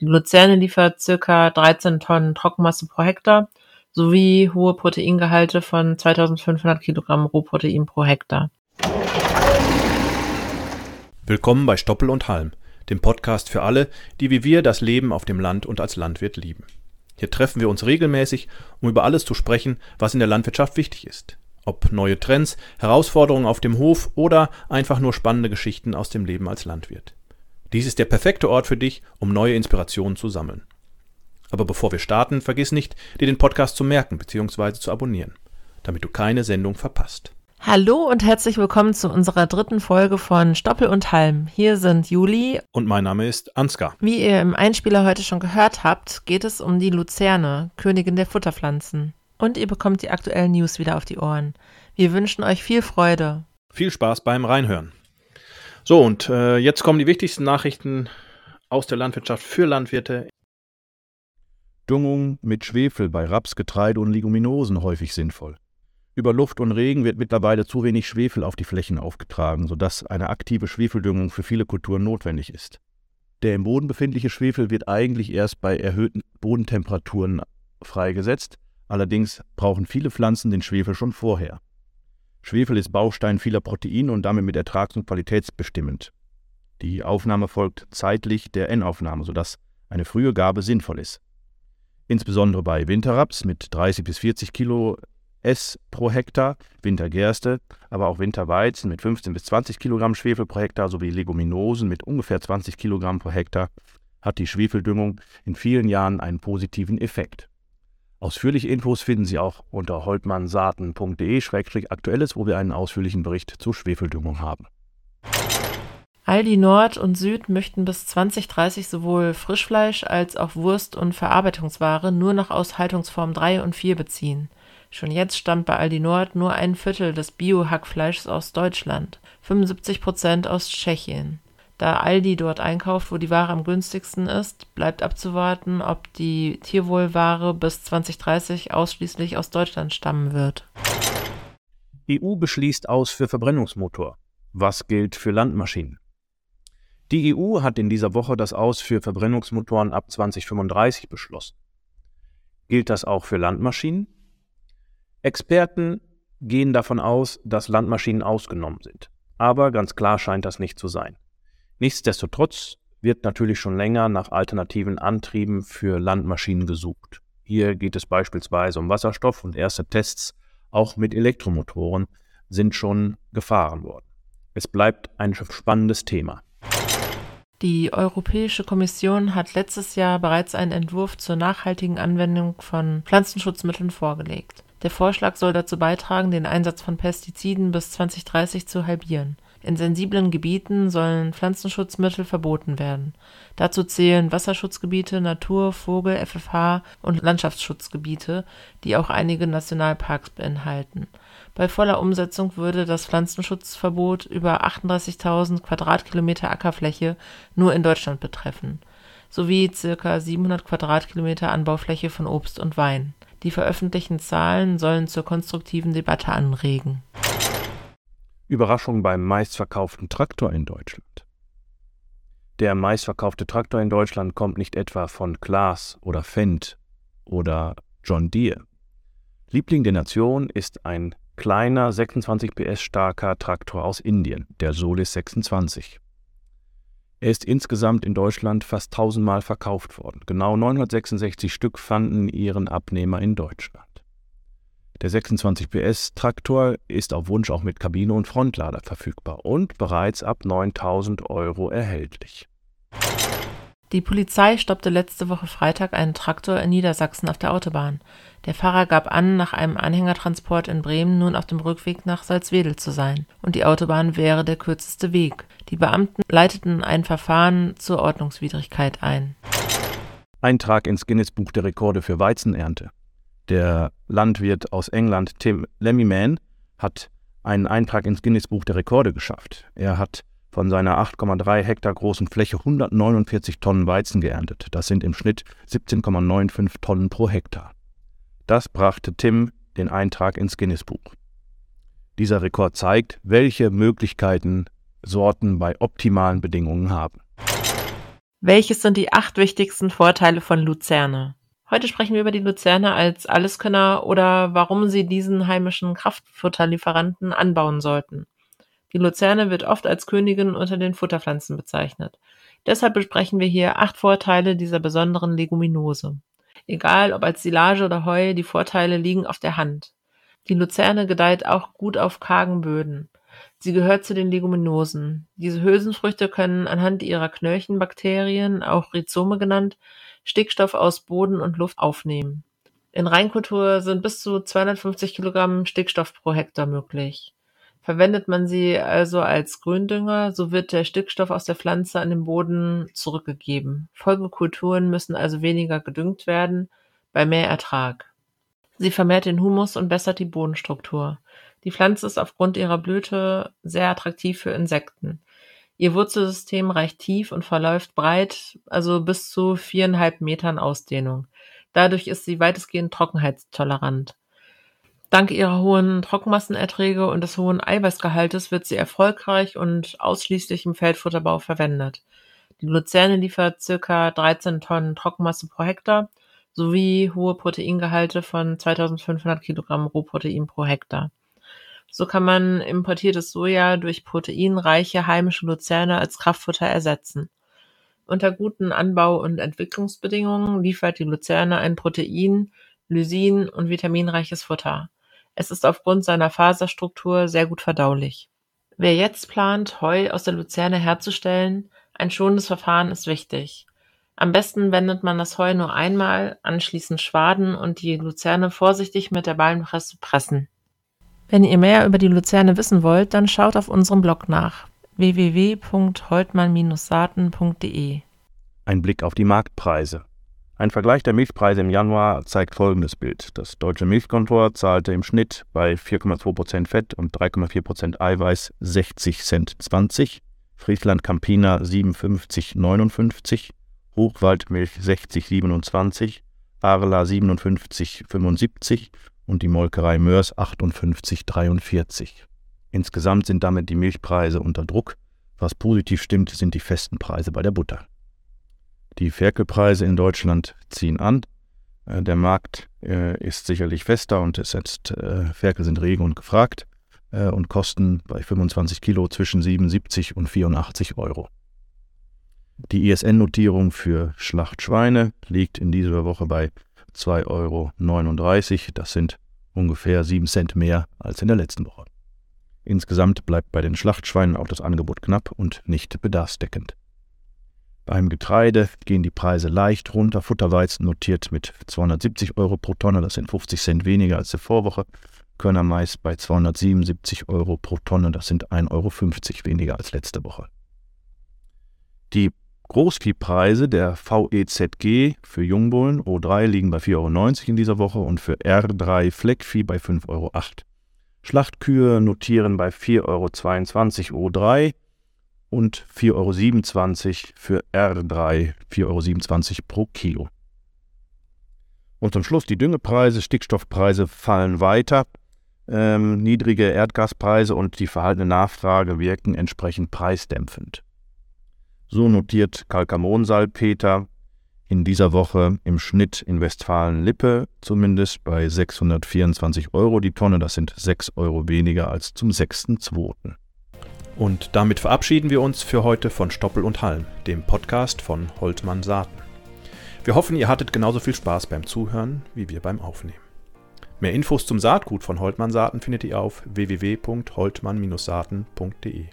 Die Luzerne liefert ca. 13 Tonnen Trockenmasse pro Hektar sowie hohe Proteingehalte von 2500 Kilogramm Rohprotein pro Hektar. Willkommen bei Stoppel und Halm, dem Podcast für alle, die wie wir das Leben auf dem Land und als Landwirt lieben. Hier treffen wir uns regelmäßig, um über alles zu sprechen, was in der Landwirtschaft wichtig ist. Ob neue Trends, Herausforderungen auf dem Hof oder einfach nur spannende Geschichten aus dem Leben als Landwirt. Dies ist der perfekte Ort für dich, um neue Inspirationen zu sammeln. Aber bevor wir starten, vergiss nicht, dir den Podcast zu merken bzw. zu abonnieren, damit du keine Sendung verpasst. Hallo und herzlich willkommen zu unserer dritten Folge von Stoppel und Halm. Hier sind Juli und mein Name ist Ansgar. Wie ihr im Einspieler heute schon gehört habt, geht es um die Luzerne, Königin der Futterpflanzen. Und ihr bekommt die aktuellen News wieder auf die Ohren. Wir wünschen euch viel Freude. Viel Spaß beim Reinhören. So, und äh, jetzt kommen die wichtigsten Nachrichten aus der Landwirtschaft für Landwirte. Düngung mit Schwefel bei Raps, Getreide und Leguminosen häufig sinnvoll. Über Luft und Regen wird mittlerweile zu wenig Schwefel auf die Flächen aufgetragen, sodass eine aktive Schwefeldüngung für viele Kulturen notwendig ist. Der im Boden befindliche Schwefel wird eigentlich erst bei erhöhten Bodentemperaturen freigesetzt, allerdings brauchen viele Pflanzen den Schwefel schon vorher. Schwefel ist Baustein vieler Proteine und damit mit Ertrags- und qualitätsbestimmend. Die Aufnahme folgt zeitlich der N-Aufnahme, sodass eine frühe Gabe sinnvoll ist. Insbesondere bei Winterraps mit 30 bis 40 Kilo S pro Hektar, Wintergerste, aber auch Winterweizen mit 15 bis 20 Kilogramm Schwefel pro Hektar sowie Leguminosen mit ungefähr 20 Kilogramm pro Hektar hat die Schwefeldüngung in vielen Jahren einen positiven Effekt. Ausführliche Infos finden Sie auch unter holtmannsaaten.de-aktuelles, wo wir einen ausführlichen Bericht zur Schwefeldüngung haben. Aldi Nord und Süd möchten bis 2030 sowohl Frischfleisch als auch Wurst und Verarbeitungsware nur noch aus Haltungsform 3 und 4 beziehen. Schon jetzt stammt bei Aldi Nord nur ein Viertel des Bio-Hackfleisches aus Deutschland, 75 Prozent aus Tschechien. Da Aldi dort einkauft, wo die Ware am günstigsten ist, bleibt abzuwarten, ob die Tierwohlware bis 2030 ausschließlich aus Deutschland stammen wird. EU beschließt aus für Verbrennungsmotor. Was gilt für Landmaschinen? Die EU hat in dieser Woche das Aus für Verbrennungsmotoren ab 2035 beschlossen. Gilt das auch für Landmaschinen? Experten gehen davon aus, dass Landmaschinen ausgenommen sind. Aber ganz klar scheint das nicht zu sein. Nichtsdestotrotz wird natürlich schon länger nach alternativen Antrieben für Landmaschinen gesucht. Hier geht es beispielsweise um Wasserstoff und erste Tests auch mit Elektromotoren sind schon gefahren worden. Es bleibt ein spannendes Thema. Die Europäische Kommission hat letztes Jahr bereits einen Entwurf zur nachhaltigen Anwendung von Pflanzenschutzmitteln vorgelegt. Der Vorschlag soll dazu beitragen, den Einsatz von Pestiziden bis 2030 zu halbieren. In sensiblen Gebieten sollen Pflanzenschutzmittel verboten werden. Dazu zählen Wasserschutzgebiete, Natur-, Vogel-, FFH- und Landschaftsschutzgebiete, die auch einige Nationalparks beinhalten. Bei voller Umsetzung würde das Pflanzenschutzverbot über 38.000 Quadratkilometer Ackerfläche nur in Deutschland betreffen, sowie ca. 700 Quadratkilometer Anbaufläche von Obst und Wein. Die veröffentlichten Zahlen sollen zur konstruktiven Debatte anregen. Überraschung beim meistverkauften Traktor in Deutschland. Der meistverkaufte Traktor in Deutschland kommt nicht etwa von Klaas oder Fendt oder John Deere. Liebling der Nation ist ein kleiner 26 PS starker Traktor aus Indien, der Solis 26. Er ist insgesamt in Deutschland fast tausendmal verkauft worden. Genau 966 Stück fanden ihren Abnehmer in Deutschland. Der 26 PS Traktor ist auf Wunsch auch mit Kabine und Frontlader verfügbar und bereits ab 9000 Euro erhältlich. Die Polizei stoppte letzte Woche Freitag einen Traktor in Niedersachsen auf der Autobahn. Der Fahrer gab an, nach einem Anhängertransport in Bremen nun auf dem Rückweg nach Salzwedel zu sein, und die Autobahn wäre der kürzeste Weg. Die Beamten leiteten ein Verfahren zur Ordnungswidrigkeit ein. Eintrag ins Guinness-Buch der Rekorde für Weizenernte. Der Landwirt aus England Tim Lemmyman hat einen Eintrag ins Guinness-Buch der Rekorde geschafft. Er hat von seiner 8,3 Hektar großen Fläche 149 Tonnen Weizen geerntet. Das sind im Schnitt 17,95 Tonnen pro Hektar. Das brachte Tim den Eintrag ins Guinness-Buch. Dieser Rekord zeigt, welche Möglichkeiten Sorten bei optimalen Bedingungen haben. Welches sind die acht wichtigsten Vorteile von Luzerne? Heute sprechen wir über die Luzerne als Alleskönner oder warum Sie diesen heimischen Kraftfutterlieferanten anbauen sollten. Die Luzerne wird oft als Königin unter den Futterpflanzen bezeichnet. Deshalb besprechen wir hier acht Vorteile dieser besonderen Leguminose. Egal ob als Silage oder Heu, die Vorteile liegen auf der Hand. Die Luzerne gedeiht auch gut auf kargen Böden. Sie gehört zu den Leguminosen. Diese Hülsenfrüchte können anhand ihrer Knöllchenbakterien, auch Rhizome genannt, Stickstoff aus Boden und Luft aufnehmen. In Reinkultur sind bis zu 250 Kilogramm Stickstoff pro Hektar möglich. Verwendet man sie also als Gründünger, so wird der Stickstoff aus der Pflanze an den Boden zurückgegeben. Folgekulturen müssen also weniger gedüngt werden, bei mehr Ertrag. Sie vermehrt den Humus und bessert die Bodenstruktur. Die Pflanze ist aufgrund ihrer Blüte sehr attraktiv für Insekten. Ihr Wurzelsystem reicht tief und verläuft breit, also bis zu viereinhalb Metern Ausdehnung. Dadurch ist sie weitestgehend trockenheitstolerant. Dank ihrer hohen Trockenmassenerträge und des hohen Eiweißgehaltes wird sie erfolgreich und ausschließlich im Feldfutterbau verwendet. Die Luzerne liefert circa 13 Tonnen Trockenmasse pro Hektar sowie hohe Proteingehalte von 2500 Kilogramm Rohprotein pro Hektar. So kann man importiertes Soja durch proteinreiche heimische Luzerne als Kraftfutter ersetzen. Unter guten Anbau- und Entwicklungsbedingungen liefert die Luzerne ein protein-, lysin- und vitaminreiches Futter. Es ist aufgrund seiner Faserstruktur sehr gut verdaulich. Wer jetzt plant, Heu aus der Luzerne herzustellen, ein schonendes Verfahren ist wichtig. Am besten wendet man das Heu nur einmal, anschließend schwaden und die Luzerne vorsichtig mit der Ballenpresse pressen. Wenn ihr mehr über die Luzerne wissen wollt, dann schaut auf unserem Blog nach www.holtmann-saaten.de. Ein Blick auf die Marktpreise. Ein Vergleich der Milchpreise im Januar zeigt folgendes Bild. Das deutsche Milchkontor zahlte im Schnitt bei 4,2% Fett und 3,4% Eiweiß 60 Cent 20, Friesland Campina 57,59, Hochwaldmilch 60,27, Arla 57,75 und die Molkerei Mörs 58,43. Insgesamt sind damit die Milchpreise unter Druck. Was positiv stimmt, sind die festen Preise bei der Butter. Die Ferkelpreise in Deutschland ziehen an. Äh, der Markt äh, ist sicherlich fester und es ist, äh, Ferkel sind rege und gefragt und kosten bei 25 Kilo zwischen 77 und 84 Euro. Die ISN-Notierung für Schlachtschweine liegt in dieser Woche bei 2,39 Euro. Das sind ungefähr 7 Cent mehr als in der letzten Woche. Insgesamt bleibt bei den Schlachtschweinen auch das Angebot knapp und nicht bedarfsdeckend. Beim Getreide gehen die Preise leicht runter. Futterweizen notiert mit 270 Euro pro Tonne, das sind 50 Cent weniger als die Vorwoche. Körnermais bei 277 Euro pro Tonne, das sind 1,50 Euro weniger als letzte Woche. Die Großviehpreise der VEZG für Jungbullen O3 liegen bei 4,90 Euro in dieser Woche und für R3 Fleckvieh bei 5,08 Euro. Schlachtkühe notieren bei 4,22 Euro O3 und 4,27 Euro für R3, 4,27 Euro pro Kilo. Und zum Schluss die Düngepreise, Stickstoffpreise fallen weiter. Ähm, niedrige Erdgaspreise und die verhaltene Nachfrage wirken entsprechend preisdämpfend. So notiert Kalkamonsalpeter in dieser Woche im Schnitt in Westfalen-Lippe zumindest bei 624 Euro die Tonne. Das sind 6 Euro weniger als zum 6.2. Und damit verabschieden wir uns für heute von Stoppel und Halm, dem Podcast von Holtmann Saaten. Wir hoffen, ihr hattet genauso viel Spaß beim Zuhören wie wir beim Aufnehmen. Mehr Infos zum Saatgut von Holtmann Saaten findet ihr auf www.holtmann-saaten.de.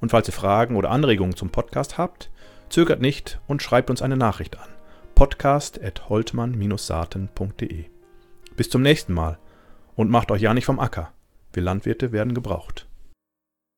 Und falls ihr Fragen oder Anregungen zum Podcast habt, zögert nicht und schreibt uns eine Nachricht an. podcast.holtmann-saaten.de. Bis zum nächsten Mal und macht euch ja nicht vom Acker. Wir Landwirte werden gebraucht.